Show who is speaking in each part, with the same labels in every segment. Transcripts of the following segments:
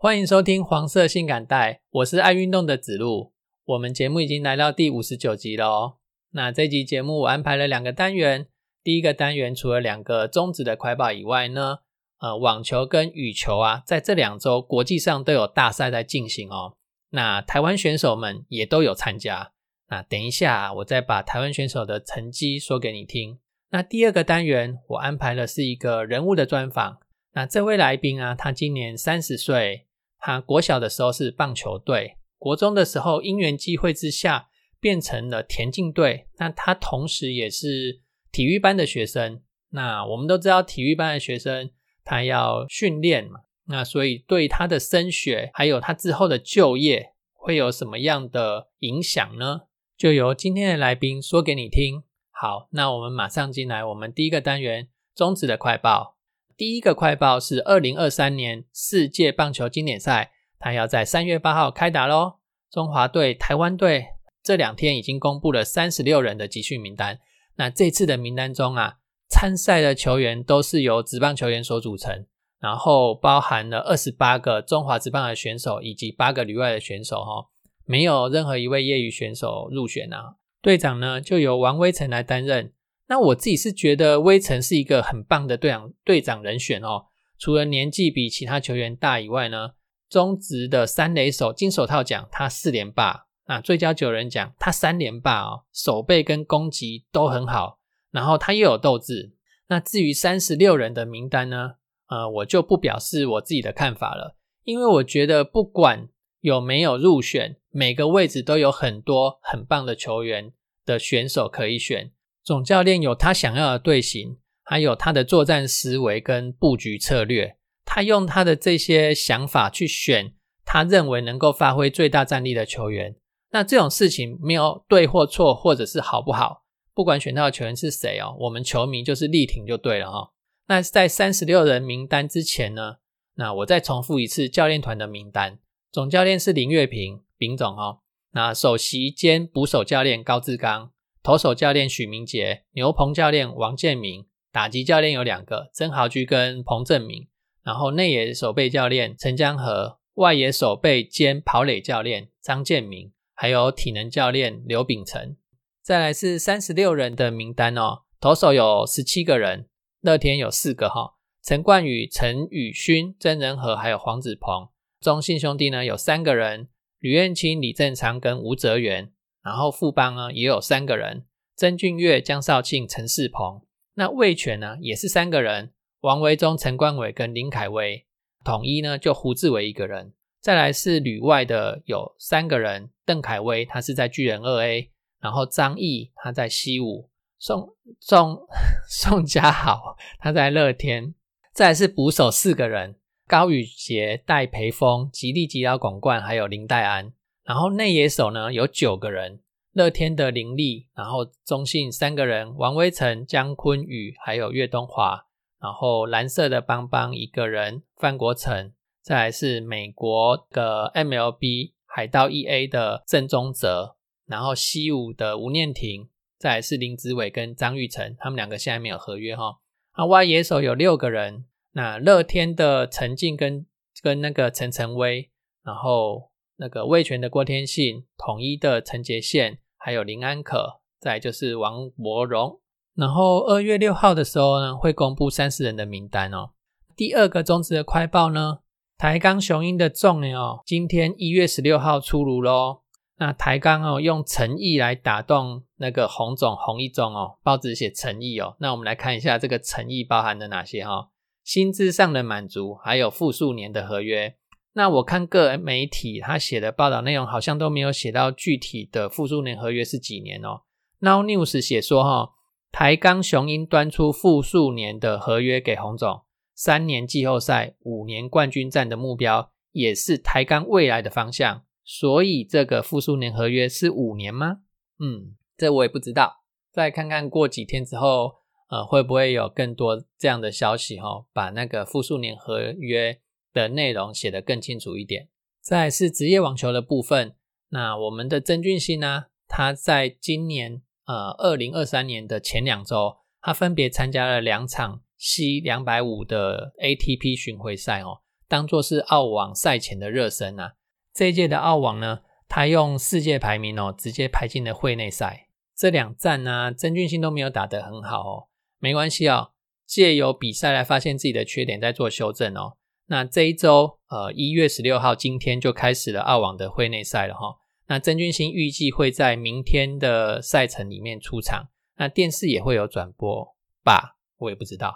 Speaker 1: 欢迎收听黄色性感带，我是爱运动的子路。我们节目已经来到第五十九集了哦。那这集节目我安排了两个单元，第一个单元除了两个中职的快报以外呢，呃，网球跟羽球啊，在这两周国际上都有大赛在进行哦。那台湾选手们也都有参加。那等一下，我再把台湾选手的成绩说给你听。那第二个单元，我安排的是一个人物的专访。那这位来宾啊，他今年三十岁，他国小的时候是棒球队，国中的时候因缘机会之下变成了田径队。那他同时也是体育班的学生。那我们都知道，体育班的学生他要训练嘛，那所以对他的升学还有他之后的就业会有什么样的影响呢？就由今天的来宾说给你听。好，那我们马上进来，我们第一个单元中职的快报。第一个快报是二零二三年世界棒球经典赛，它要在三月八号开打喽。中华队、台湾队这两天已经公布了三十六人的集训名单。那这次的名单中啊，参赛的球员都是由职棒球员所组成，然后包含了二十八个中华职棒的选手以及八个旅外的选手哈。没有任何一位业余选手入选啊，队长呢就由王威成来担任。那我自己是觉得威成是一个很棒的队长队长人选哦。除了年纪比其他球员大以外呢，中职的三垒手金手套奖他四连霸，那最佳九人奖他三连霸哦，手背跟攻击都很好，然后他又有斗志。那至于三十六人的名单呢，呃，我就不表示我自己的看法了，因为我觉得不管有没有入选。每个位置都有很多很棒的球员的选手可以选，总教练有他想要的队形，还有他的作战思维跟布局策略，他用他的这些想法去选他认为能够发挥最大战力的球员。那这种事情没有对或错，或者是好不好，不管选到的球员是谁哦，我们球迷就是力挺就对了哈。那在三十六人名单之前呢，那我再重复一次教练团的名单，总教练是林月平。丙总哦，那首席兼捕手教练高志刚，投手教练许明杰，牛棚教练王建明，打击教练有两个曾豪居跟彭正明，然后内野守备教练陈江河，外野守备兼跑垒教练张建明，还有体能教练刘秉成。再来是三十六人的名单哦，投手有十七个人，乐天有四个哈，陈冠宇、陈宇勋、曾仁和还有黄子鹏，中信兄弟呢有三个人。吕彦青、李正昌跟吴泽元，然后副帮呢也有三个人：曾俊岳、江少庆、陈世鹏。那魏权呢也是三个人：王维忠、陈冠伟跟林凯威。统一呢就胡志伟一个人。再来是旅外的有三个人：邓凯威他是在巨人二 A，然后张毅他在西武，宋宋 宋家豪他在乐天。再来是捕手四个人。高宇杰、戴培峰、吉利吉拉广冠，还有林黛安。然后内野手呢有九个人，乐天的林立，然后中信三个人，王威成、姜坤宇，还有岳东华。然后蓝色的邦邦一个人，范国成。再来是美国的 MLB 海盗 EA 的郑宗泽，然后西武的吴念婷。再来是林子伟跟张玉成，他们两个现在没有合约哈。那外野手有六个人。那乐天的陈静跟跟那个陈晨威，然后那个魏权的郭天信，统一的陈杰宪，还有林安可，再就是王柏荣。然后二月六号的时候呢，会公布三十人的名单哦。第二个中职的快报呢，台钢雄鹰的重哦，今天一月十六号出炉喽。那台钢哦，用诚意来打动那个洪总洪一中哦，报纸写诚意哦。那我们来看一下这个诚意包含了哪些哈。薪资上的满足，还有复数年的合约。那我看个人媒体他写的报道内容，好像都没有写到具体的复数年合约是几年哦。Now News 写说，哈，台钢雄鹰端出复数年的合约给洪总，三年季后赛、五年冠军战的目标，也是台钢未来的方向。所以这个复数年合约是五年吗？嗯，这我也不知道。再看看过几天之后，呃，会不会有更多这样的消息哈？把那个复数年合约的内容写得更清楚一点。再是职业网球的部分，那我们的曾俊欣呢，他在今年呃二零二三年的前两周，他分别参加了两场 C 两百五的 ATP 巡回赛哦，当做是澳网赛前的热身啊。这一届的澳网呢，他用世界排名哦，直接排进了会内赛。这两站呢，曾俊欣都没有打得很好哦，没关系哦，借由比赛来发现自己的缺点，再做修正哦。那这一周，呃，一月十六号，今天就开始了澳网的会内赛了哈。那曾俊欣预计会在明天的赛程里面出场，那电视也会有转播吧？我也不知道。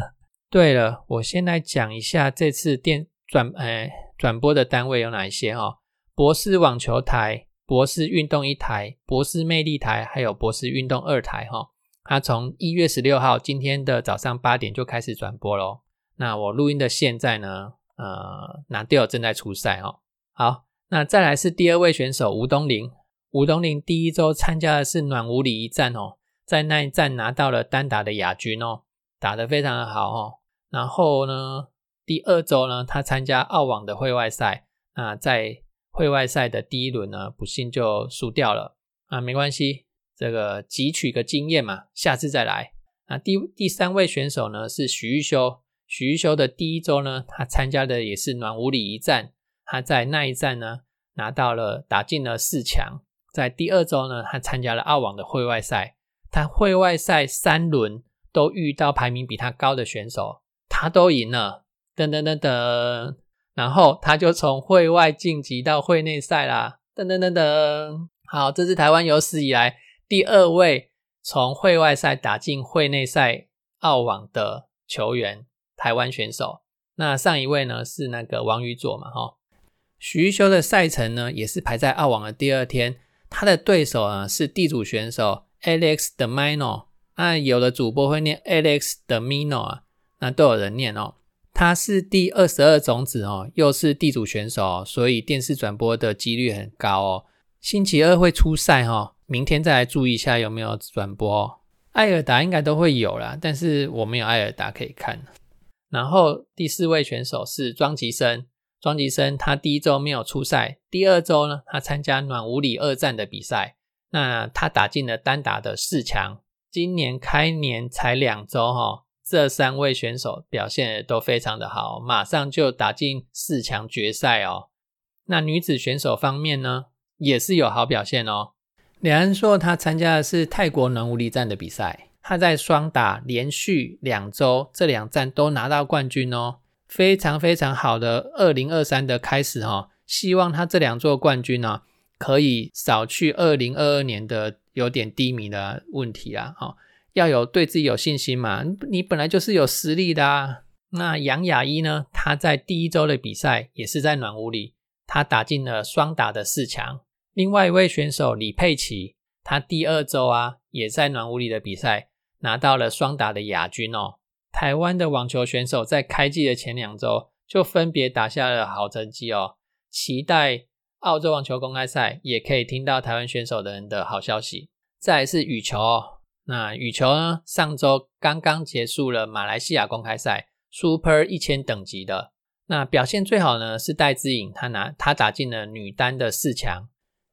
Speaker 1: 对了，我先来讲一下这次电转，呃，转播的单位有哪一些哈？博士网球台、博士运动一台、博士魅力台，还有博士运动二台哈。它从一月十六号今天的早上八点就开始转播喽。那我录音的现在呢？呃，拿掉正在出赛哦。好，那再来是第二位选手吴东林。吴东林第一周参加的是暖武里一战哦，在那一战拿到了单打的亚军哦，打得非常的好哦。然后呢，第二周呢，他参加澳网的会外赛，那在会外赛的第一轮呢，不幸就输掉了啊，没关系，这个汲取个经验嘛，下次再来。那第第三位选手呢是许玉修。许玉修的第一周呢，他参加的也是暖武里一战，他在那一战呢拿到了打进了四强。在第二周呢，他参加了澳网的会外赛，他会外赛三轮都遇到排名比他高的选手，他都赢了，噔噔噔噔，然后他就从会外晋级到会内赛啦，噔噔噔噔。好，这是台湾有史以来第二位从会外赛打进会内赛澳网的球员。台湾选手，那上一位呢是那个王宇佐嘛，哈，许修的赛程呢也是排在澳网的第二天，他的对手呢是地主选手 Alex de Mino，那有的主播会念 Alex de Mino 啊，那都有人念哦，他是第二十二种子哦，又是地主选手，所以电视转播的几率很高哦，星期二会出赛哈，明天再来注意一下有没有转播，艾尔达应该都会有啦，但是我没有艾尔达可以看。然后第四位选手是庄吉生，庄吉生他第一周没有出赛，第二周呢，他参加暖武里二战的比赛，那他打进了单打的四强。今年开年才两周哈，这三位选手表现都非常的好，马上就打进四强决赛哦。那女子选手方面呢，也是有好表现哦。李安硕他参加的是泰国暖武里站的比赛。他在双打连续两周，这两站都拿到冠军哦，非常非常好的二零二三的开始哈。希望他这两座冠军呢，可以扫去二零二二年的有点低迷的问题啊。哈，要有对自己有信心嘛，你本来就是有实力的啊。那杨雅一呢，他在第一周的比赛也是在暖屋里，他打进了双打的四强。另外一位选手李佩琪，他第二周啊，也在暖屋里的比赛。拿到了双打的亚军哦！台湾的网球选手在开季的前两周就分别打下了好成绩哦。期待澳洲网球公开赛也可以听到台湾选手的人的好消息。再是羽球哦，那羽球呢？上周刚刚结束了马来西亚公开赛 Super 一千等级的，那表现最好呢是戴资颖，她拿她打进了女单的四强。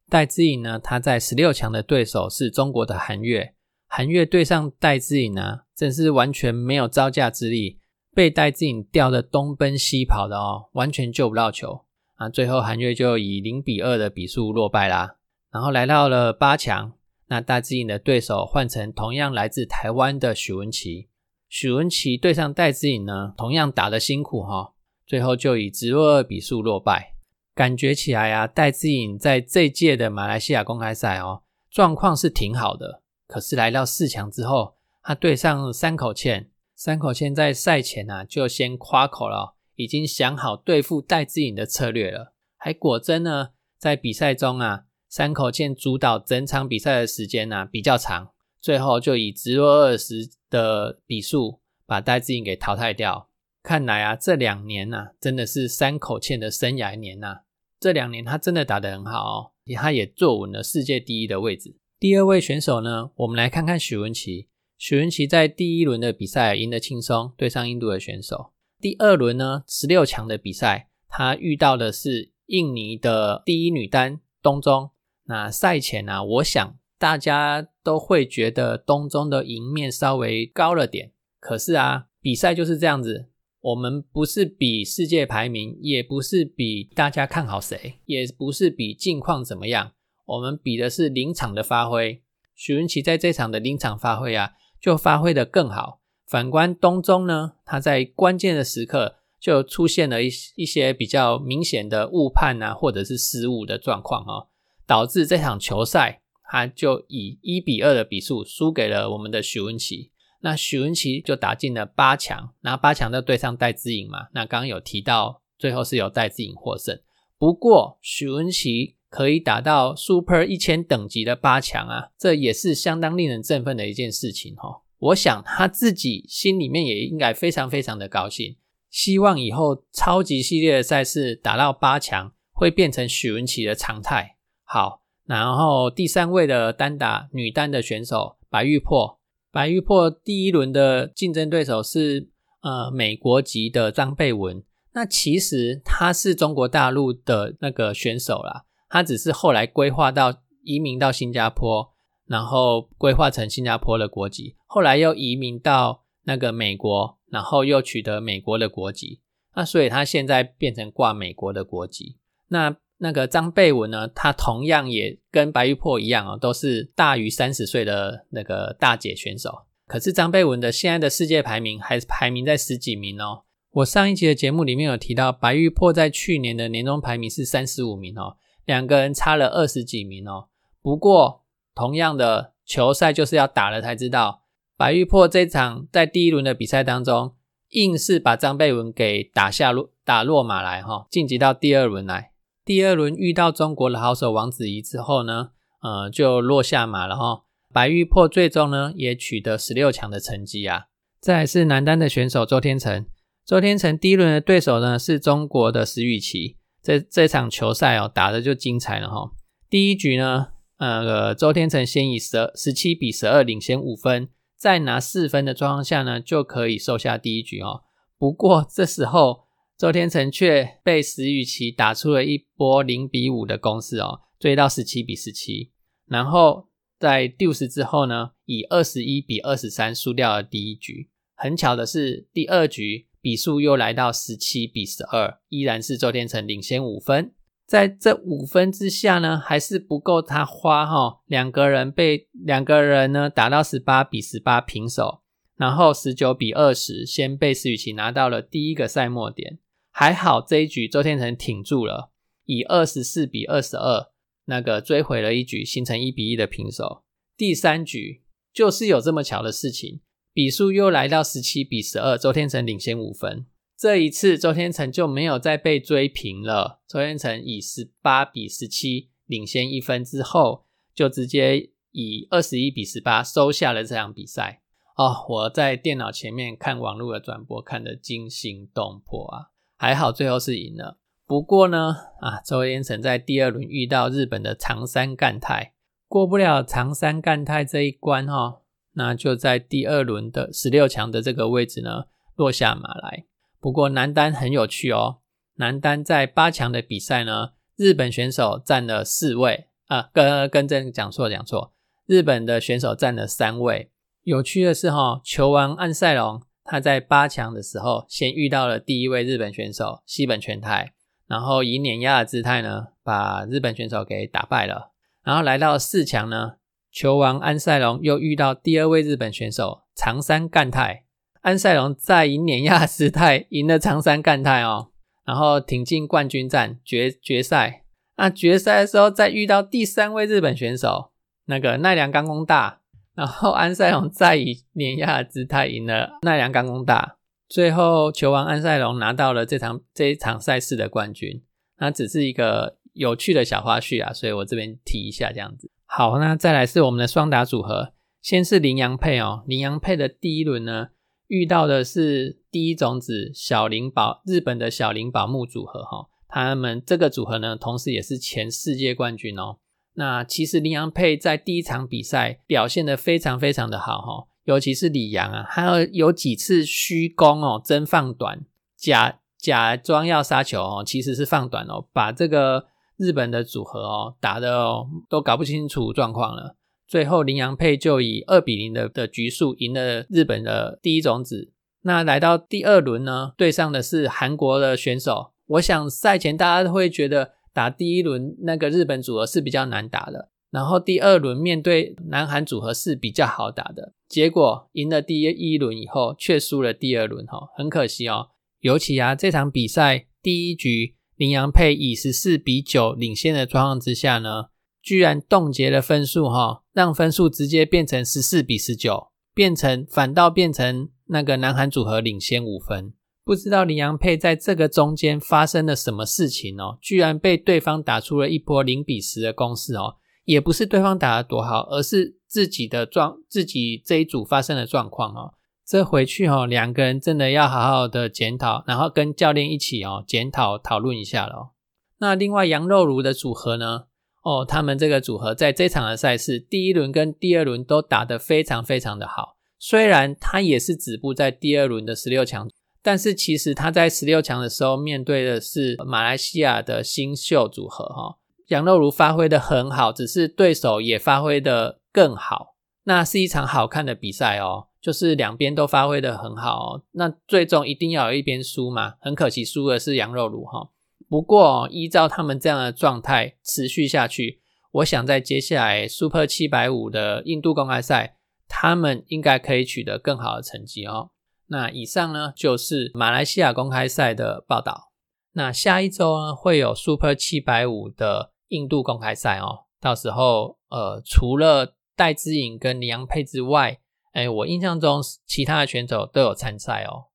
Speaker 1: 戴资颖呢，她在十六强的对手是中国的韩月。韩月对上戴资颖啊，真是完全没有招架之力，被戴资颖吊的东奔西跑的哦，完全救不到球啊！最后韩月就以零比二的比数落败啦。然后来到了八强，那戴资颖的对手换成同样来自台湾的许文琪，许文琪对上戴资颖呢，同样打得辛苦哈，最后就以直落二比数落败。感觉起来啊，戴资颖在这届的马来西亚公开赛哦，状况是挺好的。可是来到四强之后，他对上三口茜，三口茜在赛前啊就先夸口了，已经想好对付戴志颖的策略了。还果真呢，在比赛中啊，三口茜主导整场比赛的时间呢比较长，最后就以直落二十的比数把戴志颖给淘汰掉。看来啊，这两年呐真的是三口茜的生涯年呐，这两年他真的打得很好哦，他也坐稳了世界第一的位置。第二位选手呢，我们来看看许文琪。许文琪在第一轮的比赛赢得轻松，对上印度的选手。第二轮呢，十六强的比赛，他遇到的是印尼的第一女单东中。那赛前啊，我想大家都会觉得东中的赢面稍微高了点。可是啊，比赛就是这样子。我们不是比世界排名，也不是比大家看好谁，也不是比近况怎么样，我们比的是临场的发挥。许文琪在这场的临场发挥啊，就发挥的更好。反观东中呢，他在关键的时刻就出现了一一些比较明显的误判啊，或者是失误的状况啊，导致这场球赛他就以一比二的比数输给了我们的许文琪。那许文琪就打进了八强，那八强就对上戴资颖嘛。那刚刚有提到，最后是由戴资颖获胜。不过许文琪可以打到 Super 一千等级的八强啊，这也是相当令人振奋的一件事情哈。我想他自己心里面也应该非常非常的高兴，希望以后超级系列的赛事打到八强会变成许文琪的常态。好，然后第三位的单打女单的选手白玉珀。白玉珀第一轮的竞争对手是呃美国籍的张贝文，那其实他是中国大陆的那个选手啦，他只是后来规划到移民到新加坡，然后规划成新加坡的国籍，后来又移民到那个美国，然后又取得美国的国籍，那所以他现在变成挂美国的国籍，那。那个张贝文呢，他同样也跟白玉珀一样哦，都是大于三十岁的那个大姐选手。可是张贝文的现在的世界排名还是排名在十几名哦。我上一集的节目里面有提到，白玉珀在去年的年终排名是三十五名哦，两个人差了二十几名哦。不过同样的球赛就是要打了才知道，白玉珀这场在第一轮的比赛当中，硬是把张贝文给打下落打落马来哈，晋级到第二轮来。第二轮遇到中国的好手王子怡之后呢，呃，就落下马了哈。白玉珀最终呢也取得十六强的成绩啊。再是男单的选手周天成，周天成第一轮的对手呢是中国的石宇奇，这这场球赛哦打的就精彩了哈。第一局呢，呃，周天成先以十十七比十二领先五分，再拿四分的状况下呢，就可以收下第一局哦。不过这时候。周天成却被石宇奇打出了一波零比五的攻势哦，追到十七比十七，然后在六十之后呢，以二十一比二十三输掉了第一局。很巧的是，第二局比数又来到十七比十二，依然是周天成领先五分。在这五分之下呢，还是不够他花哈，两个人被两个人呢打到十八比十八平手，然后十九比二十，先被石宇奇拿到了第一个赛末点。还好这一局周天成挺住了，以二十四比二十二那个追回了一局，形成一比一的平手。第三局就是有这么巧的事情，比数又来到十七比十二，周天成领先五分。这一次周天成就没有再被追平了，周天成以十八比十七领先一分之后，就直接以二十一比十八收下了这场比赛。哦，我在电脑前面看网络的转播，看得惊心动魄啊！还好最后是赢了，不过呢，啊，周天成在第二轮遇到日本的长山干太，过不了长山干太这一关哈，那就在第二轮的十六强的这个位置呢落下马来。不过男单很有趣哦，男单在八强的比赛呢，日本选手占了四位啊，跟跟正讲错讲错，日本的选手占了三位。有趣的是哈，球王安塞龙。他在八强的时候，先遇到了第一位日本选手西本全太，然后以碾压的姿态呢，把日本选手给打败了。然后来到四强呢，球王安塞龙又遇到第二位日本选手长山干太，安塞龙再以碾压姿态赢了长山干太哦，然后挺进冠军战决决赛。那决赛的时候再遇到第三位日本选手那个奈良冈功大。然后安塞龙再以碾压的姿态赢了奈良冈功大，最后球王安塞龙拿到了这场这一场赛事的冠军。那只是一个有趣的小花絮啊，所以我这边提一下这样子。好，那再来是我们的双打组合，先是羚羊配哦，羚羊配的第一轮呢遇到的是第一种子小林宝日本的小林宝木组合哈，他们这个组合呢，同时也是前世界冠军哦。那其实林洋配在第一场比赛表现的非常非常的好哈，尤其是李阳啊，还有有几次虚攻哦，真放短，假假装要杀球哦，其实是放短哦，把这个日本的组合哦打的哦都搞不清楚状况了。最后林洋配就以二比零的的局数赢了日本的第一种子。那来到第二轮呢，对上的是韩国的选手。我想赛前大家会觉得打第一轮那个日本组合是比较难打的，然后第二轮面对南韩组合是比较好打的。结果赢了第一轮以后，却输了第二轮，哈，很可惜哦。尤其啊，这场比赛第一局林洋配以十四比九领先的状况之下呢，居然冻结了分数，哈，让分数直接变成十四比十九，变成反倒变成那个南韩组合领先五分。不知道林洋配在这个中间发生了什么事情哦，居然被对方打出了一波零比十的攻势哦，也不是对方打得多好，而是自己的状自己这一组发生的状况哦。这回去哦，两个人真的要好好的检讨，然后跟教练一起哦检讨讨论一下了。那另外羊肉炉的组合呢？哦，他们这个组合在这场的赛事第一轮跟第二轮都打得非常非常的好，虽然他也是止步在第二轮的十六强。但是其实他在十六强的时候面对的是马来西亚的新秀组合哈，杨肉如发挥的很好，只是对手也发挥的更好，那是一场好看的比赛哦，就是两边都发挥的很好，那最终一定要有一边输嘛，很可惜输的是杨肉炉哈。不过依照他们这样的状态持续下去，我想在接下来 Super 七百五的印度公开赛，他们应该可以取得更好的成绩哦。那以上呢就是马来西亚公开赛的报道。那下一周呢会有 Super 七百五的印度公开赛哦。到时候呃除了戴资颖跟李阳佩之外，哎，我印象中其他的选手都有参赛哦。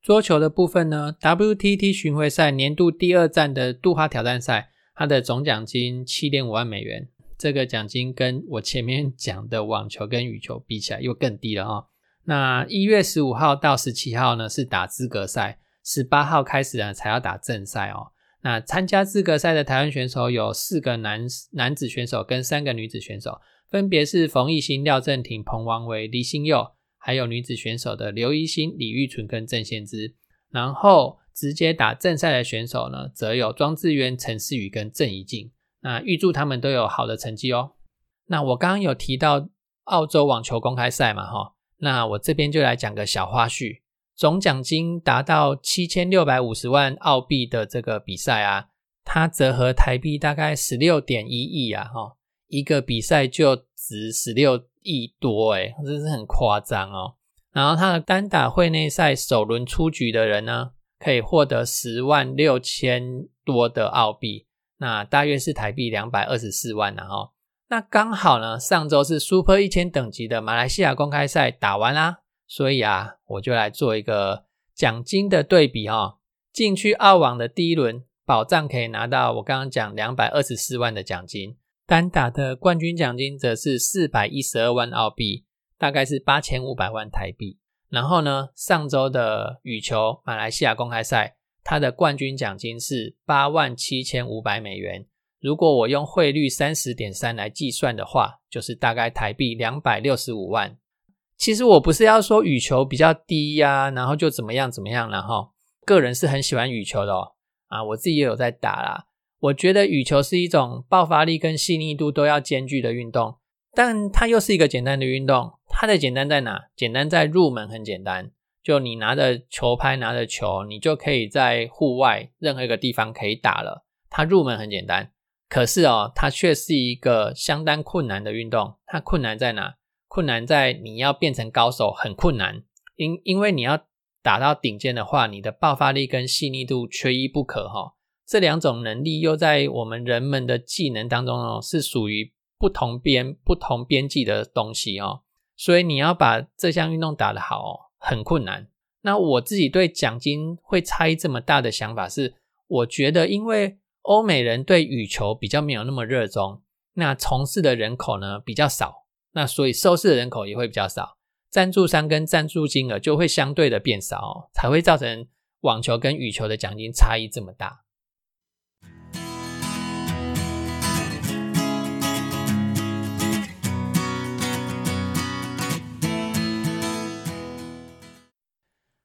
Speaker 1: 桌球的部分呢，WTT 巡回赛年度第二站的杜哈挑战赛，它的总奖金七点五万美元。这个奖金跟我前面讲的网球跟羽球比起来又更低了哈。那一月十五号到十七号呢是打资格赛，十八号开始呢才要打正赛哦。那参加资格赛的台湾选手有四个男男子选手跟三个女子选手，分别是冯艺兴、廖正廷、彭王维、黎新佑，还有女子选手的刘一欣、李玉纯跟郑宪之。然后直接打正赛的选手呢，则有庄智渊、陈思宇跟郑怡静。那预祝他们都有好的成绩哦。那我刚刚有提到澳洲网球公开赛嘛，哈。那我这边就来讲个小花絮，总奖金达到七千六百五十万澳币的这个比赛啊，它折合台币大概十六点一亿啊，哈，一个比赛就值十六亿多，诶真是很夸张哦。然后他的单打会内赛首轮出局的人呢，可以获得十万六千多的澳币，那大约是台币两百二十四万呢，哈。那刚好呢，上周是 Super 一千等级的马来西亚公开赛打完啦，所以啊，我就来做一个奖金的对比哈。进去澳网的第一轮，保障可以拿到我刚刚讲两百二十四万的奖金，单打的冠军奖金则是四百一十二万澳币，大概是八千五百万台币。然后呢，上周的羽球马来西亚公开赛，它的冠军奖金是八万七千五百美元。如果我用汇率三十点三来计算的话，就是大概台币两百六十五万。其实我不是要说羽球比较低呀，然后就怎么样怎么样了哈。个人是很喜欢羽球的哦，啊，我自己也有在打啦。我觉得羽球是一种爆发力跟细腻度都要兼具的运动，但它又是一个简单的运动。它的简单在哪？简单在入门很简单，就你拿着球拍，拿着球，你就可以在户外任何一个地方可以打了。它入门很简单。可是哦，它却是一个相当困难的运动。它困难在哪？困难在你要变成高手很困难，因因为你要打到顶尖的话，你的爆发力跟细腻度缺一不可哈。这两种能力又在我们人们的技能当中哦，是属于不同边不同边际的东西哦。所以你要把这项运动打得好，很困难。那我自己对奖金会差异这么大的想法是，我觉得因为。欧美人对羽球比较没有那么热衷，那从事的人口呢比较少，那所以收视的人口也会比较少，赞助商跟赞助金额就会相对的变少，才会造成网球跟羽球的奖金差异这么大。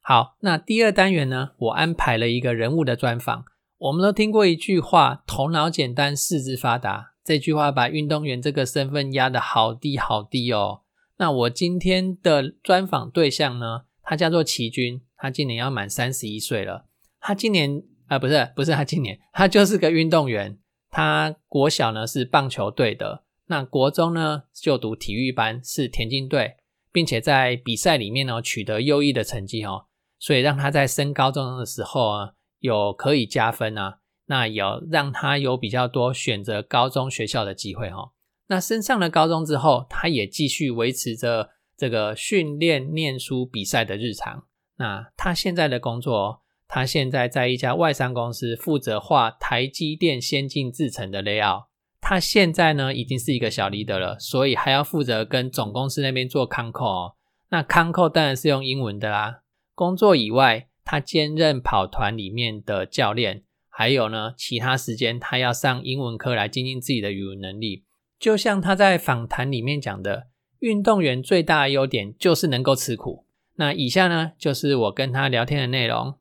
Speaker 1: 好，那第二单元呢，我安排了一个人物的专访。我们都听过一句话：“头脑简单，四肢发达。”这句话把运动员这个身份压得好低好低哦。那我今天的专访对象呢，他叫做齐军，他今年要满三十一岁了。他今年啊，不是不是他今年，他就是个运动员。他国小呢是棒球队的，那国中呢就读体育班，是田径队，并且在比赛里面呢取得优异的成绩哦，所以让他在升高中的时候啊有可以加分啊，那有让他有比较多选择高中学校的机会哈。那升上了高中之后，他也继续维持着这个训练、念书、比赛的日常。那他现在的工作。他现在在一家外商公司负责画台积电先进制程的 layout。他现在呢已经是一个小 leader 了，所以还要负责跟总公司那边做 c o n c o 那 c o n c o 当然是用英文的啦。工作以外，他兼任跑团里面的教练，还有呢其他时间他要上英文课来精进自己的语文能力。就像他在访谈里面讲的，运动员最大的优点就是能够吃苦。那以下呢就是我跟他聊天的内容。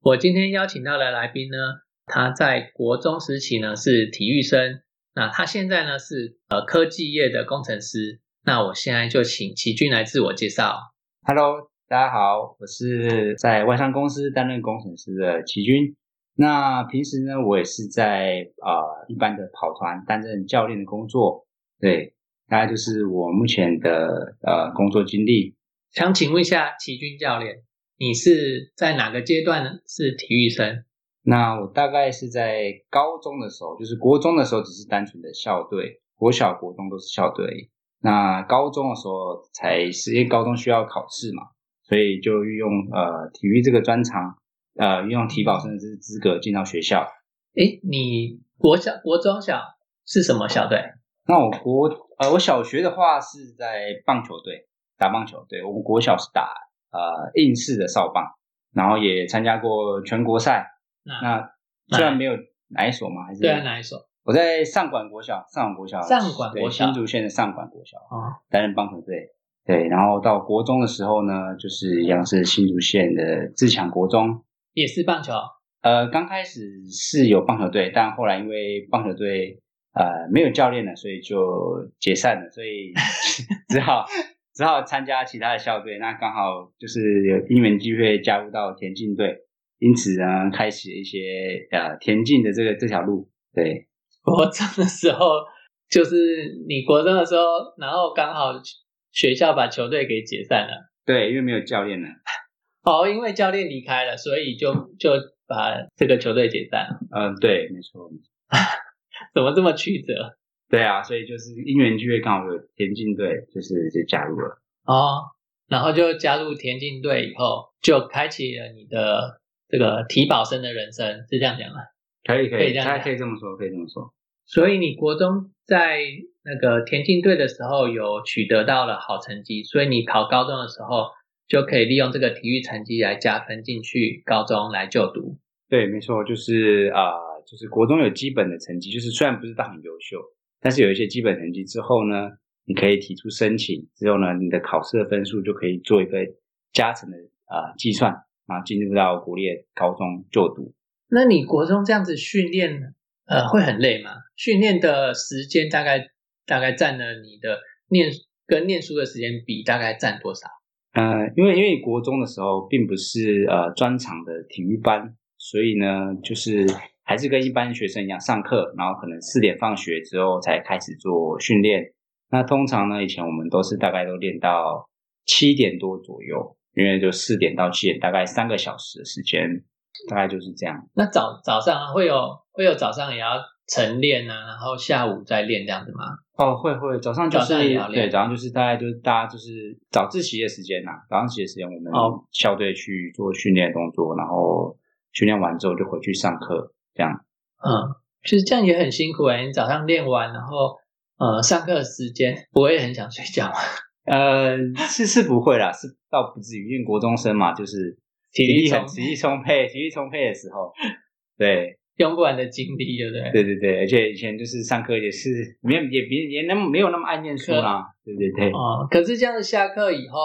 Speaker 1: 我今天邀请到的来宾呢，他在国中时期呢是体育生，那他现在呢是呃科技业的工程师。那我现在就请齐军来自我介绍。
Speaker 2: Hello，大家好，我是在外商公司担任工程师的齐军。那平时呢，我也是在啊一般的跑团担任教练的工作。对，大概就是我目前的呃工作经历。
Speaker 1: 想请问一下齐军教练。你是在哪个阶段呢是体育生？
Speaker 2: 那我大概是在高中的时候，就是国中的时候只是单纯的校队，国小、国中都是校队。那高中的时候才是，因为高中需要考试嘛，所以就运用呃体育这个专长，呃运用体保生的资资格进到学校。
Speaker 1: 诶，你国小、国中小是什么校队？
Speaker 2: 那我国呃我小学的话是在棒球队打棒球，对我们国小是打。呃，硬式的少棒，然后也参加过全国赛。那虽然没有哪一所嘛，还是
Speaker 1: 对啊，哪一所？
Speaker 2: 我在上管国小，上管国小，
Speaker 1: 上管国
Speaker 2: 小，新竹县的上管国小啊，担任棒球队。对，然后到国中的时候呢，就是一样是新竹县的自强国中，
Speaker 1: 也是棒球。
Speaker 2: 呃，刚开始是有棒球队，但后来因为棒球队呃没有教练了，所以就解散了，所以 只好。只好参加其他的校队，那刚好就是有因缘机会加入到田径队，因此呢，开启一些呃田径的这个这条路。对，
Speaker 1: 国中的时候，就是你国中的时候，然后刚好学校把球队给解散了。
Speaker 2: 对，因为没有教练了。
Speaker 1: 哦，因为教练离开了，所以就就把这个球队解散了。
Speaker 2: 嗯，对，没错。
Speaker 1: 怎么这么曲折？
Speaker 2: 对啊，所以就是因缘聚会刚好有田径队，就是就加入了
Speaker 1: 哦，然后就加入田径队以后，就开启了你的这个体保生的人生，是这样讲吗？
Speaker 2: 可以可以，大家可以这么说，可以这么说。
Speaker 1: 所以你国中在那个田径队的时候有取得到了好成绩，所以你考高中的时候就可以利用这个体育成绩来加分进去高中来就读。
Speaker 2: 对，没错，就是啊，就是国中有基本的成绩，就是虽然不是到很优秀。但是有一些基本成绩之后呢，你可以提出申请，之后呢，你的考试的分数就可以做一个加成的啊计算，然后进入到国立高中就读。
Speaker 1: 那你国中这样子训练，呃，会很累吗？训练的时间大概大概占了你的念跟念书的时间比，大概占多少？
Speaker 2: 呃，因为因为国中的时候并不是呃专长的体育班，所以呢，就是。还是跟一般学生一样上课，然后可能四点放学之后才开始做训练。那通常呢，以前我们都是大概都练到七点多左右，因为就四点到七点，大概三个小时的时间，大概就是这样。
Speaker 1: 那早早上会有会有早上也要晨练啊，然后下午再练这样子吗？
Speaker 2: 哦，会会，早上就是对，早上就是大概就是大家就是早自习的时间呐，早上自习的时间我们校队去做训练动作，然后训练完之后就回去上课。这样，
Speaker 1: 嗯，其实这样也很辛苦哎。你早上练完，然后呃，上课时间不会很想睡觉吗？
Speaker 2: 呃，是是不会啦，是倒不至于，因为国中生嘛，就是体力很体力充沛，体力充沛的时候，对，
Speaker 1: 用不完的精力，对不对？
Speaker 2: 对对对，而且以前就是上课也是没有也别也那么没有那么爱念书啦，对对对。
Speaker 1: 哦，可是这样子下课以后，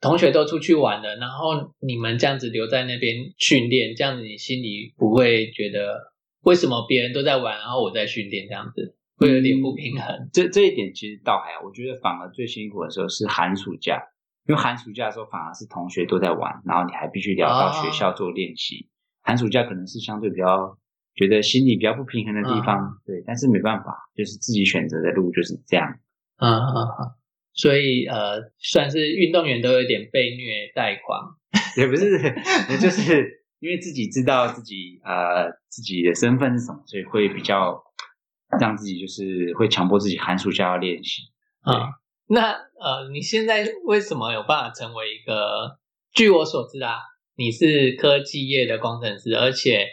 Speaker 1: 同学都出去玩了，然后你们这样子留在那边训练，这样子你心里不会觉得为什么别人都在玩，然后我在训练这样子，会有点不平衡。
Speaker 2: 这这一点其实倒还好，我觉得反而最辛苦的时候是寒暑假，因为寒暑假的时候反而是同学都在玩，然后你还必须聊到学校做练习。寒暑假可能是相对比较觉得心里比较不平衡的地方，对，但是没办法，就是自己选择的路就是这样。
Speaker 1: 嗯嗯嗯。所以呃，算是运动员都有点被虐待狂，
Speaker 2: 也不是，就是因为自己知道自己呃自己的身份是什么，所以会比较让自己就是会强迫自己寒暑假要练习
Speaker 1: 啊。那呃，你现在为什么有办法成为一个？据我所知啊，你是科技业的工程师，而且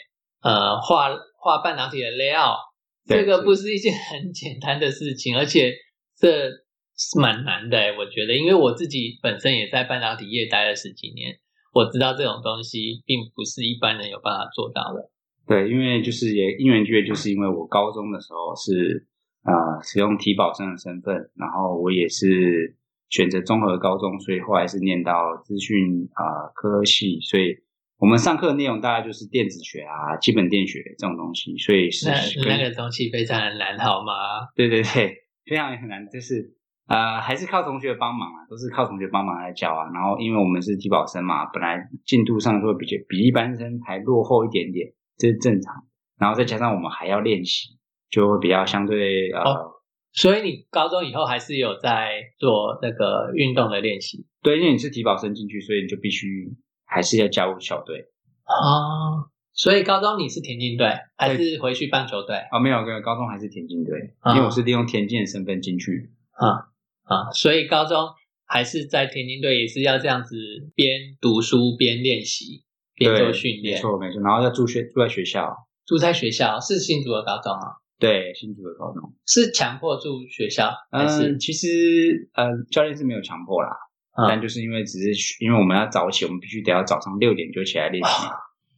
Speaker 1: 呃画画半导体的 layout，这个不是一件 很简单的事情，而且这。是蛮难的，我觉得，因为我自己本身也在半导体业待了十几年，我知道这种东西并不是一般人有办法做到的。
Speaker 2: 对，因为就是也因缘际就是因为我高中的时候是啊使用体保生的身份，然后我也是选择综合高中，所以后来是念到资讯啊科系，所以我们上课的内容大概就是电子学啊、基本电学这种东西，所以是
Speaker 1: 那个东西非常的难，好吗？
Speaker 2: 对对对，非常很难，就是。呃，还是靠同学帮忙啊，都是靠同学帮忙来教啊。然后，因为我们是体保生嘛，本来进度上会比比一般生还落后一点点，这是正常。然后再加上我们还要练习，就会比较相对呃。
Speaker 1: 所以你高中以后还是有在做那个运动的练习？
Speaker 2: 对，因为你是体保生进去，所以你就必须还是要加入校队
Speaker 1: 啊。所以高中你是田径队，还是回去棒球队？
Speaker 2: 啊，没有，没有高中还是田径队，因为我是利用田径的身份进去
Speaker 1: 啊。啊，所以高中还是在田径队，也是要这样子边读书边练习，边做训练。
Speaker 2: 没错没错，然后要住学住在学校，
Speaker 1: 住在学校是新竹的高中啊？
Speaker 2: 对，新竹的高中
Speaker 1: 是强迫住学校还是？
Speaker 2: 其实呃，教练是没有强迫啦，但就是因为只是因为我们要早起，我们必须得要早上六点就起来练习。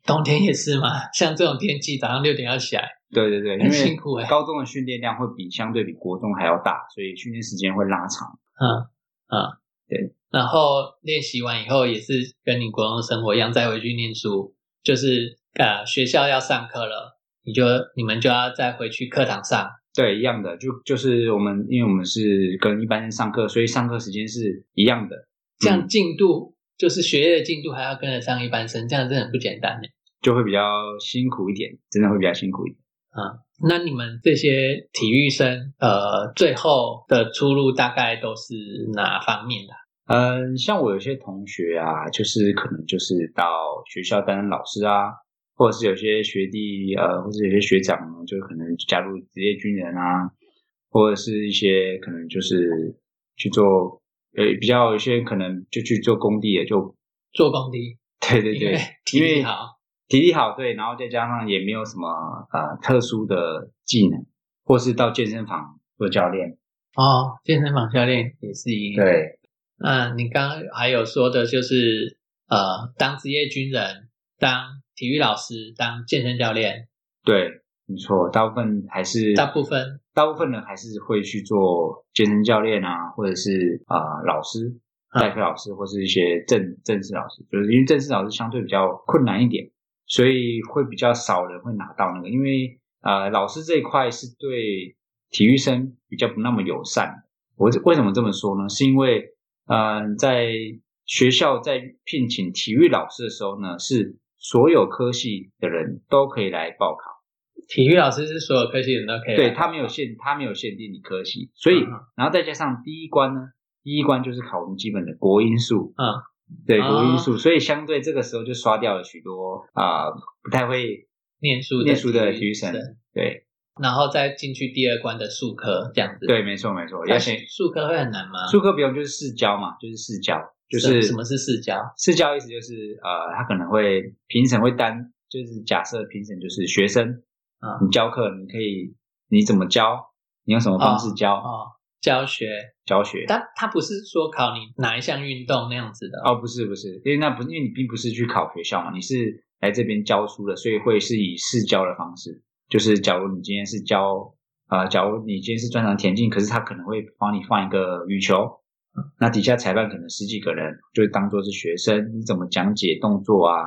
Speaker 1: 冬天也是嘛，像这种天气，早上六点要起来。
Speaker 2: 对对对，
Speaker 1: 很辛苦哎。
Speaker 2: 高中的训练量会比相对比国中还要大，所以训练时间会拉长。
Speaker 1: 嗯嗯，对。然后练习完以后，也是跟你国中生活一样，再回去念书。就是呃，学校要上课了，你就你们就要再回去课堂上。
Speaker 2: 对，一样的，就就是我们，因为我们是跟一般人上课，所以上课时间是一样的。
Speaker 1: 这样进度就是学业的进度还要跟得上一般生，这样真的很不简单呢。
Speaker 2: 就会比较辛苦一点，真的会比较辛苦一点。
Speaker 1: 啊，那你们这些体育生，呃，最后的出路大概都是哪方面的？
Speaker 2: 嗯，像我有些同学啊，就是可能就是到学校担任老师啊，或者是有些学弟，呃，或者有些学长，就可能加入职业军人啊，或者是一些可能就是去做，呃，比较有些可能就去做工地的，就
Speaker 1: 做工地。
Speaker 2: 对对对，
Speaker 1: 体力好。
Speaker 2: 体力好，对，然后再加上也没有什么呃特殊的技能，或是到健身房做教练
Speaker 1: 哦，健身房教练也是一
Speaker 2: 对。
Speaker 1: 那你刚刚还有说的就是呃，当职业军人，当体育老师，当健身教练，
Speaker 2: 对，没错，大部分还是
Speaker 1: 大部分
Speaker 2: 大部分人还是会去做健身教练啊，或者是啊老师、代课老师，或是一些正正式老师，就是因为正式老师相对比较困难一点。所以会比较少人会拿到那个，因为呃，老师这一块是对体育生比较不那么友善。我为什么这么说呢？是因为呃，在学校在聘请体育老师的时候呢，是所有科系的人都可以来报考。
Speaker 1: 体育老师是所有科系人都可以，
Speaker 2: 对他没有限，他没有限定你科系。所以，然后再加上第一关呢，第一关就是考我们基本的国音数。嗯。对国因素，所以相对这个时候就刷掉了许多啊不太会
Speaker 1: 念书
Speaker 2: 念书的体育生。对，
Speaker 1: 然后再进去第二关的数科这样子。
Speaker 2: 对，没错没错。要先
Speaker 1: 数科会很难吗？
Speaker 2: 数科不用，就是试教嘛，就是试教，就是
Speaker 1: 什么是试教？
Speaker 2: 试教意思就是呃，他可能会评审会单，就是假设评审就是学生啊，你教课你可以你怎么教，你用什么方式教
Speaker 1: 啊？教学
Speaker 2: 教学，
Speaker 1: 但他不是说考你哪一项运动那样子的
Speaker 2: 哦，不是不是，因为那不因为你并不是去考学校嘛，你是来这边教书的，所以会是以试教的方式，就是假如你今天是教啊，假如你今天是专长田径，可是他可能会帮你放一个羽球，那底下裁判可能十几个人，就当做是学生，你怎么讲解动作啊？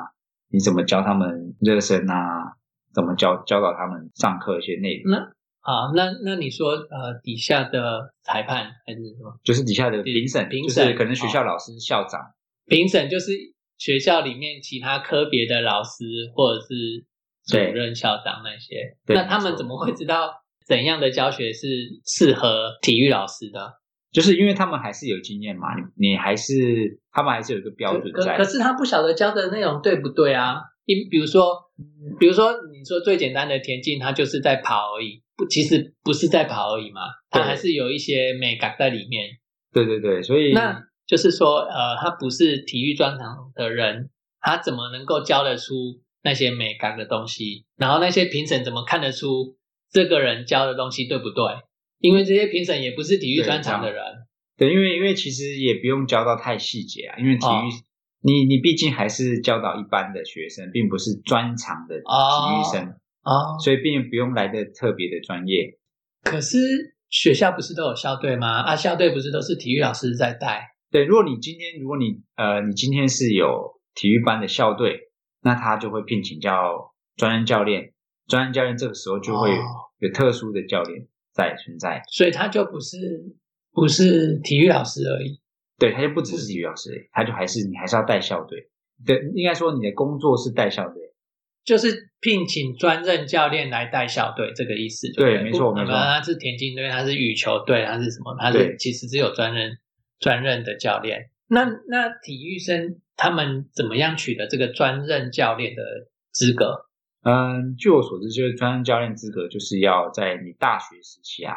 Speaker 2: 你怎么教他们热身啊？怎么教教导他们上课一些内容？
Speaker 1: 那啊，那那你说呃，底下的裁判还是什么？
Speaker 2: 就是底下的评审，
Speaker 1: 评审
Speaker 2: 就是可能学校老师、校长，
Speaker 1: 评审就是学校里面其他科别的老师或者是主任、校长那些。那他们怎么会知道怎样的教学是适合体育老师的？
Speaker 2: 就是因为他们还是有经验嘛，你你还是他们还是有一个标准在
Speaker 1: 可可。是他不晓得教的内容对不对啊？你比如说，比如说你说最简单的田径，他就是在跑而已，不，其实不是在跑而已嘛，
Speaker 2: 他
Speaker 1: 还是有一些美感在里面。
Speaker 2: 对对对，所以
Speaker 1: 那就是说，呃，他不是体育专长的人，他怎么能够教得出那些美感的东西？然后那些评审怎么看得出这个人教的东西对不对？因为这些评审也不是体育
Speaker 2: 对
Speaker 1: 专长的人，
Speaker 2: 对，因为因为其实也不用教到太细节啊，因为体育、
Speaker 1: 哦
Speaker 2: 你你毕竟还是教导一般的学生，并不是专长的体育生，
Speaker 1: 哦。
Speaker 2: 所以并不用来的特别的专业。
Speaker 1: 可是学校不是都有校队吗？啊，校队不是都是体育老师在带？
Speaker 2: 对，如果你今天如果你呃你今天是有体育班的校队，那他就会聘请叫专任教练，专任教练这个时候就会
Speaker 1: 哦
Speaker 2: 有特殊的教练在存在。
Speaker 1: 所以他就不是不是体育老师而已。
Speaker 2: 对，他就不只是体育老师而已，他就还是你还是要带校队。对，应该说你的工作是带校队。
Speaker 1: 就是聘请专任教练来带校队，这个意思就
Speaker 2: 对没错没错
Speaker 1: 他是田径队，他是羽球队，他是什么？他是其实只有专任专任的教练。那那体育生他们怎么样取得这个专任教练的资格？
Speaker 2: 嗯，据我所知，就是专任教练资格，就是要在你大学时期啊，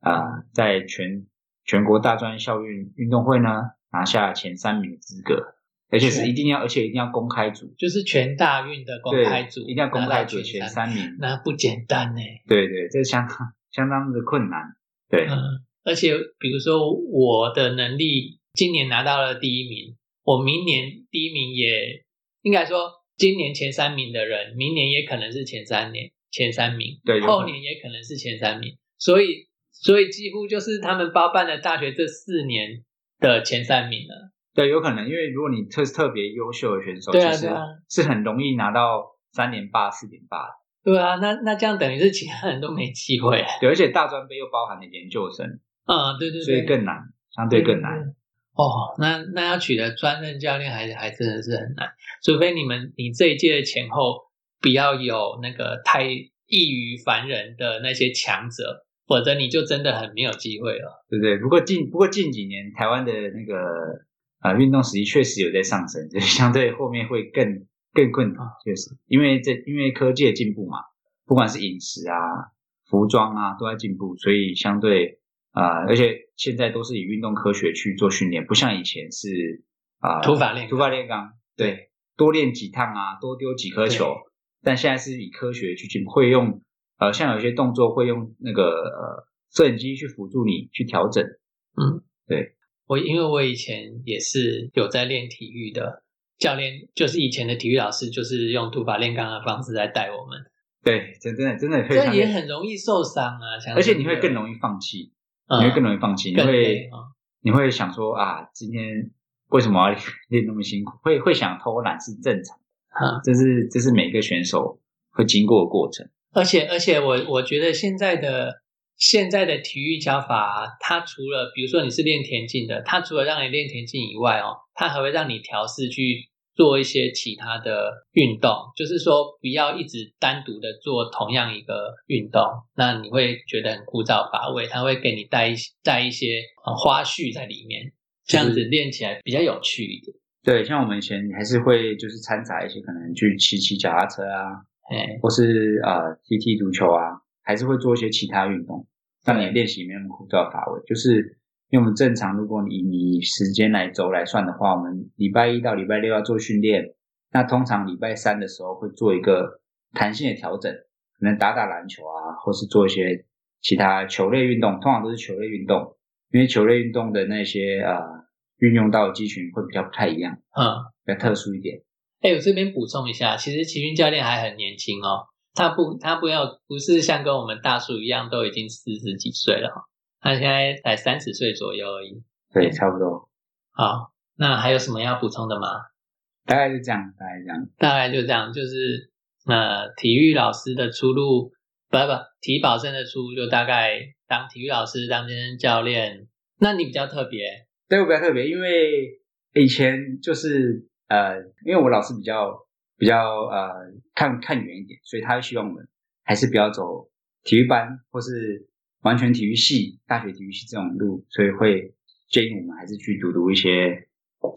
Speaker 2: 啊、在全全国大专校运运动会呢拿下前三名的资格，而且是一定要，而且一定要公开组，
Speaker 1: 就是全大运的公，开组，
Speaker 2: 一定要公开组前
Speaker 1: 三，
Speaker 2: 三名，
Speaker 1: 那不简单呢。
Speaker 2: 对对，这相当相当的困难，对，
Speaker 1: 嗯，而且比如说我的能力今年拿到了第一名，我明年第一名也应该说今年前三名的人，明年也可能是前三年前三名，
Speaker 2: 对
Speaker 1: 后年也可能是前三名，所以所以几乎就是他们包办了大学这四年的前三名了。
Speaker 2: 对，有可能，因为如果你特特别优秀的选手，
Speaker 1: 对啊
Speaker 2: 其实
Speaker 1: 对啊。
Speaker 2: 是很容易拿到三点八、四连霸的，
Speaker 1: 对啊，那那这样等于是其他人都没机会。
Speaker 2: 对，而且大专杯又包含了研究生，
Speaker 1: 嗯，对对对，
Speaker 2: 所以更难，相对更难。
Speaker 1: 哦，那那要取得专任教练还还真的是很难，除非你们你这一届的前后不要有那个太异于凡人的那些强者，否则你就真的很没有机会了。
Speaker 2: 对不对？不过近不过近几年台湾的那个呃运动实力确实有在上升，所 以相对后面会更更困难，确实，因为这因为科技的进步嘛，不管是饮食啊、服装啊都在进步，所以相对啊、呃而且现在都是以运动科学去做训练，不像以前是啊、
Speaker 1: 土法炼钢
Speaker 2: 土法炼钢，对，多练几趟啊，多丢几颗球，但现在是以科学去进步，会用呃像有些动作会用那个呃摄影机去辅助你去调整。
Speaker 1: 嗯，对我因为我以前也是有在练体育的教练，就是以前的体育老师，就是用土法炼钢的方式来带我们，
Speaker 2: 对，真真的真的会
Speaker 1: 这也很容易受伤啊。
Speaker 2: 而且你会更容易放弃，
Speaker 1: 嗯
Speaker 2: 你会更容易放弃，你会
Speaker 1: 啊。
Speaker 2: 你会想说啊，今天为什么要练那么辛苦？会会想偷懒是正常，
Speaker 1: 的
Speaker 2: 这是这是每个选手会经过的过程。
Speaker 1: 而且而且我我觉得现在的现在的体育教法、啊，它除了比如说你是练田径的，它除了让你练田径以外哦，它还会让你调试去做一些其他的运动，就是说不要一直单独的做同样一个运动，那你会觉得很枯燥乏味。它会给你带一带一些呃花絮在里面，这样子练起来比较有趣一点。
Speaker 2: 对，像我们以前还是会就是掺杂一些可能去骑骑脚踏车啊，
Speaker 1: 哎，
Speaker 2: 或是呃踢踢足球啊，还是会做一些其他运动，让你
Speaker 1: 对
Speaker 2: 练习没有那么枯燥乏味。就是因为我们正常，如果你以时间来轴来算的话，我们礼拜一到礼拜六要做训练，那通常礼拜三的时候会做一个弹性的调整，可能打打篮球啊，或是做一些其他球类运动，通常都是球类运动，因为球类运动的那些呃运用到的肌群会比较不太一样，
Speaker 1: 嗯。
Speaker 2: 比较特殊一点。
Speaker 1: 哎，我这边补充一下，其实奇军教练还很年轻哦，他不他不要不是像跟我们大叔一样都已经四十几岁了哦，他现在才三十岁左右而已。
Speaker 2: 对，差不多，
Speaker 1: 好，那还有什么要补充的吗？
Speaker 2: 大概就这样，大概这样。
Speaker 1: 大概就这样，就是呃，体育老师的出路，不不，体保生的出路就大概当体育老师、当健身教练。那你比较特别，
Speaker 2: 对我比较特别，因为以前就是呃，因为我老师比较比较呃看看远一点，所以他希望我们还是不要走体育班或是完全体育系、大学体育系这种路，所以会建议我们还是去读读一些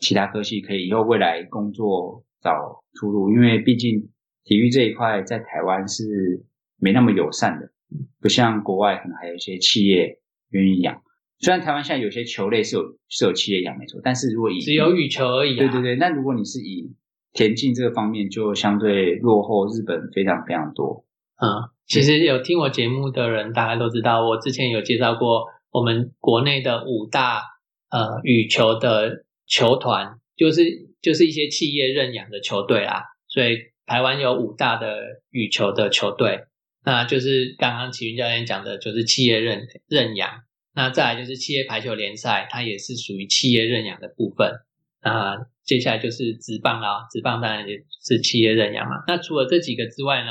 Speaker 2: 其他科系，可以以后未来工作找出路。因为毕竟体育这一块在台湾是没那么友善的，不像国外可能还有一些企业愿意养。虽然台湾现在有些球类是有是有企业养没错，但是如果以
Speaker 1: 只有羽球而已、啊。
Speaker 2: 对对对，那如果你是以田径这个方面，就相对落后日本非常非常多。
Speaker 1: 嗯，其实有听我节目的人大概都知道，我之前有介绍过我们国内的五大呃羽球的球团，就是就是一些企业认养的球队啦。所以台湾有五大的羽球的球队，那就是刚刚齐云教练讲的，就是企业认认养。那再来就是企业排球联赛，它也是属于企业认养的部分。那接下来就是职棒啦，职棒当然也是企业认养嘛。那除了这几个之外呢，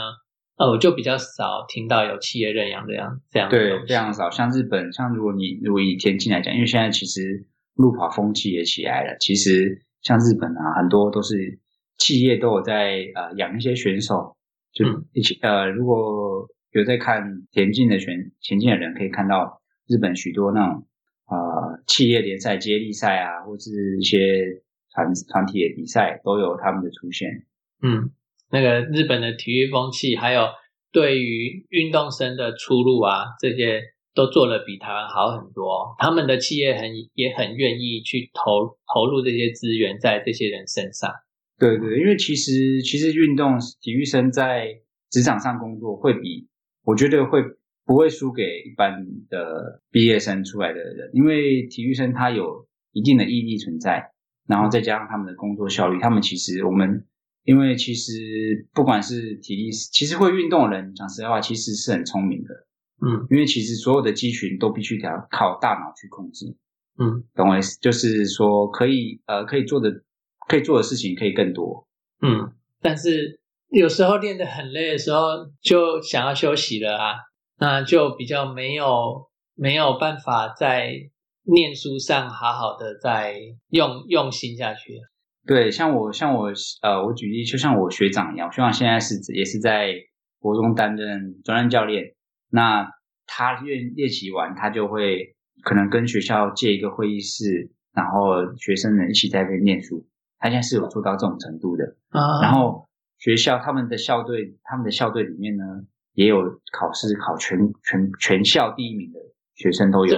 Speaker 1: 呃，我就比较少听到有企业认养这样这样的
Speaker 2: 对非常少。像日本，像如果你如果以田径来讲，因为现在其实路跑风气也起来了，其实像日本啊，很多都是企业都有在呃养一些选手，就
Speaker 1: 嗯
Speaker 2: 一起、呃，如果有在看田径的选田径的人，可以看到日本许多那种呃企业联赛、接力赛啊，或是一些团团体的比赛，都有他们的出现。
Speaker 1: 嗯，那个日本的体育风气，还有对于运动生的出路啊，这些都做得比台湾好很多。他们的企业很也很愿意去投投入这些资源在这些人身上。
Speaker 2: 对对，因为其实其实运动体育生在职场上工作会比我觉得会不会输给一般的毕业生出来的人，因为体育生他有一定的毅力存在，然后再加上他们的工作效率，他们其实我们因为其实不管是体力，其实会运动的人，讲实在话，其实是很聪明的，
Speaker 1: 嗯
Speaker 2: 因为其实所有的肌群都必须得要靠大脑去控制，
Speaker 1: 嗯
Speaker 2: 懂我意思？就是说可以呃可以做的可以做的事情可以更多。
Speaker 1: 嗯，但是有时候练得很累的时候，就想要休息了啊，那就比较没有没有办法在念书上好好的再用用心下去了。
Speaker 2: 对，像我像我呃，我举例，就像我学长一样，我学长现在是也是在国中担任专任教练。那他练练习完，他就会可能跟学校借一个会议室，然后学生们一起在那边念书。他现在是有做到这种程度的。
Speaker 1: 啊
Speaker 2: 然后学校他们的校队，他们的校队里面呢，也有考试考全全全校第一名的学生都有。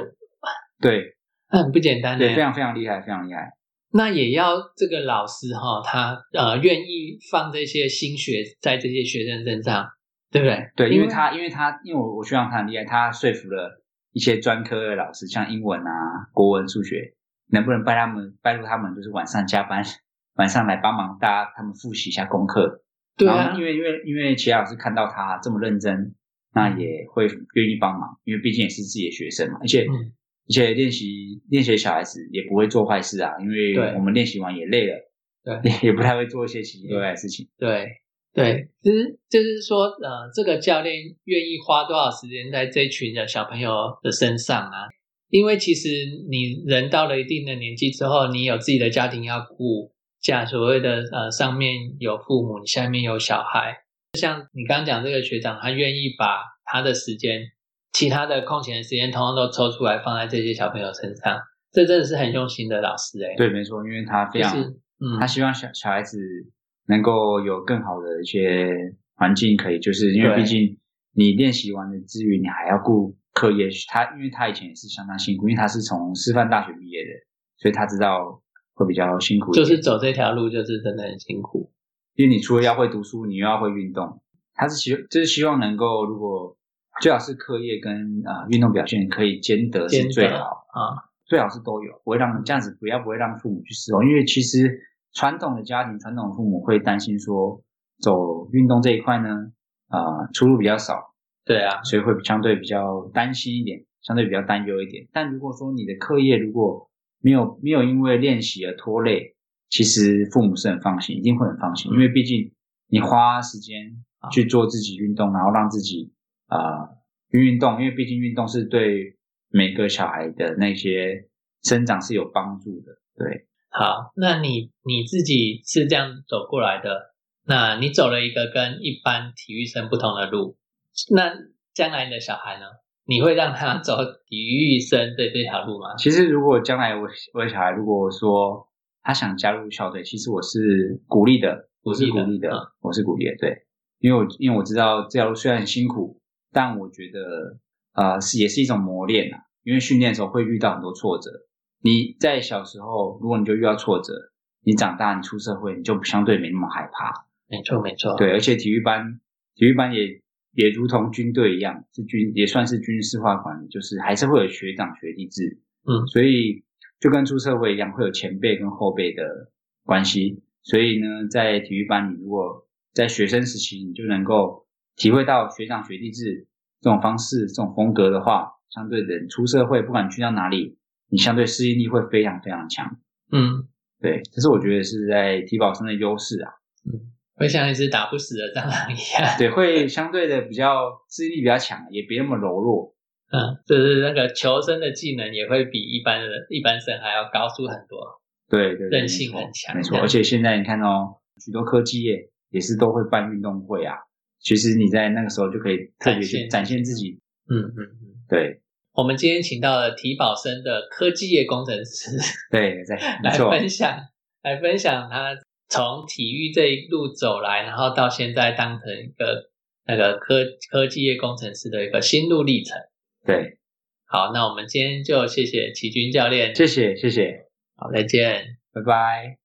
Speaker 2: 对
Speaker 1: 那很不简单呢。
Speaker 2: 对，非常非常厉害，非常厉害。
Speaker 1: 那也要这个老师哈，他呃愿意放这些心血在这些学生身上，对不对？
Speaker 2: 对，因为他，因为他，因为我我希望他很厉害，他说服了一些专科的老师，像英文啊、国文、数学，能不能拜他们拜入他们，就是晚上加班，晚上来帮忙大家他们复习一下功课。
Speaker 1: 对啊
Speaker 2: 然后，因为因为因为其他老师看到他这么认真，那也会愿意帮忙，因为毕竟也是自己的学生嘛，而且、
Speaker 1: 嗯
Speaker 2: 而且练习练习小孩子也不会做坏事啊，因为我们练习完也累了，
Speaker 1: 对
Speaker 2: 也也不太会做一些奇奇怪怪的事情。
Speaker 1: 对对，就是就是说，呃，这个教练愿意花多少时间在这群的小朋友的身上啊？因为其实你人到了一定的年纪之后，你有自己的家庭要顾，像所谓的呃，上面有父母，你下面有小孩。像你刚刚讲这个学长，他愿意把他的时间、其他的空闲的时间，通通都抽出来放在这些小朋友身上，这真的是很用心的老师哎、
Speaker 2: 对，没错，因为他非常。
Speaker 1: 就是嗯
Speaker 2: 他希望小小孩子能够有更好的一些环境，可以就是因为毕竟你练习完的之余，你还要顾课业。他因为他以前也是相当辛苦，因为他是从师范大学毕业的，所以他知道会比较辛苦。
Speaker 1: 就是走这条路，就是真的很辛苦。
Speaker 2: 因为你除了要会读书，你又要会运动。他是希就是希望能够，如果最好是课业跟啊、呃运动表现可以兼得是最好。
Speaker 1: 啊，
Speaker 2: 最好是都有，不会让这样子不要不会让父母去失望，因为其实传统的家庭、传统的父母会担心说走运动这一块呢，啊、出路比较少，
Speaker 1: 对啊，
Speaker 2: 所以会相对比较担心一点，相对比较担忧一点。但如果说你的课业如果没有没有因为练习而拖累，其实父母是很放心，一定会很放心，因为毕竟你花时间去做自己运动，然后让自己啊运动，因为毕竟运动是对每个小孩的那些生长是有帮助的。对，
Speaker 1: 好，那你你自己是这样走过来的，那你走了一个跟一般体育生不同的路，那将来你的小孩呢？你会让他走体育生的这条路吗？
Speaker 2: 其实，如果将来我我的小孩如果说他想加入校队，其实我是鼓励的，我是鼓励的，我是鼓励的。对，因为我因为我知道这条路虽然很辛苦，但我觉得啊是也是一种磨练啊。因为训练的时候会遇到很多挫折，你在小时候如果你就遇到挫折，你长大你出社会你就相对没那么害怕。
Speaker 1: 没错，没错。
Speaker 2: 对，而且体育班体育班也。也如同军队一样，是军也算是军事化管理，就是还是会有学长学弟制，
Speaker 1: 嗯，
Speaker 2: 所以就跟出社会一样，会有前辈跟后辈的关系。所以呢，在体育班，你如果在学生时期，你就能够体会到学长学弟制这种方式、这种风格的话，相对的出社会，不管去到哪里，你相对适应力会非常非常强。
Speaker 1: 嗯，
Speaker 2: 对，这是我觉得是在体保生的优势啊。
Speaker 1: 嗯。会像一只打不死的蟑螂一样，
Speaker 2: 对，会相对的比较适应力比较强，也别那么柔弱。
Speaker 1: 嗯，就是那个求生的技能也会比一般的一般生还要高出很多。
Speaker 2: 对对，
Speaker 1: 韧性很强，
Speaker 2: 没错。而且现在你看哦，许多科技业也是都会办运动会啊。其实你在那个时候就可以特别去展现自己。
Speaker 1: 嗯嗯嗯，
Speaker 2: 对。
Speaker 1: 我们今天请到了体保生的科技业工程师，
Speaker 2: 对，在
Speaker 1: 来分享，来分享他。从体育这一路走来，然后到现在当成一个那个科科技业工程师的一个心路历程。
Speaker 2: 对，
Speaker 1: 好，那我们今天就谢谢齐军教练，
Speaker 2: 谢谢谢谢，
Speaker 1: 好，再见，
Speaker 2: 拜拜。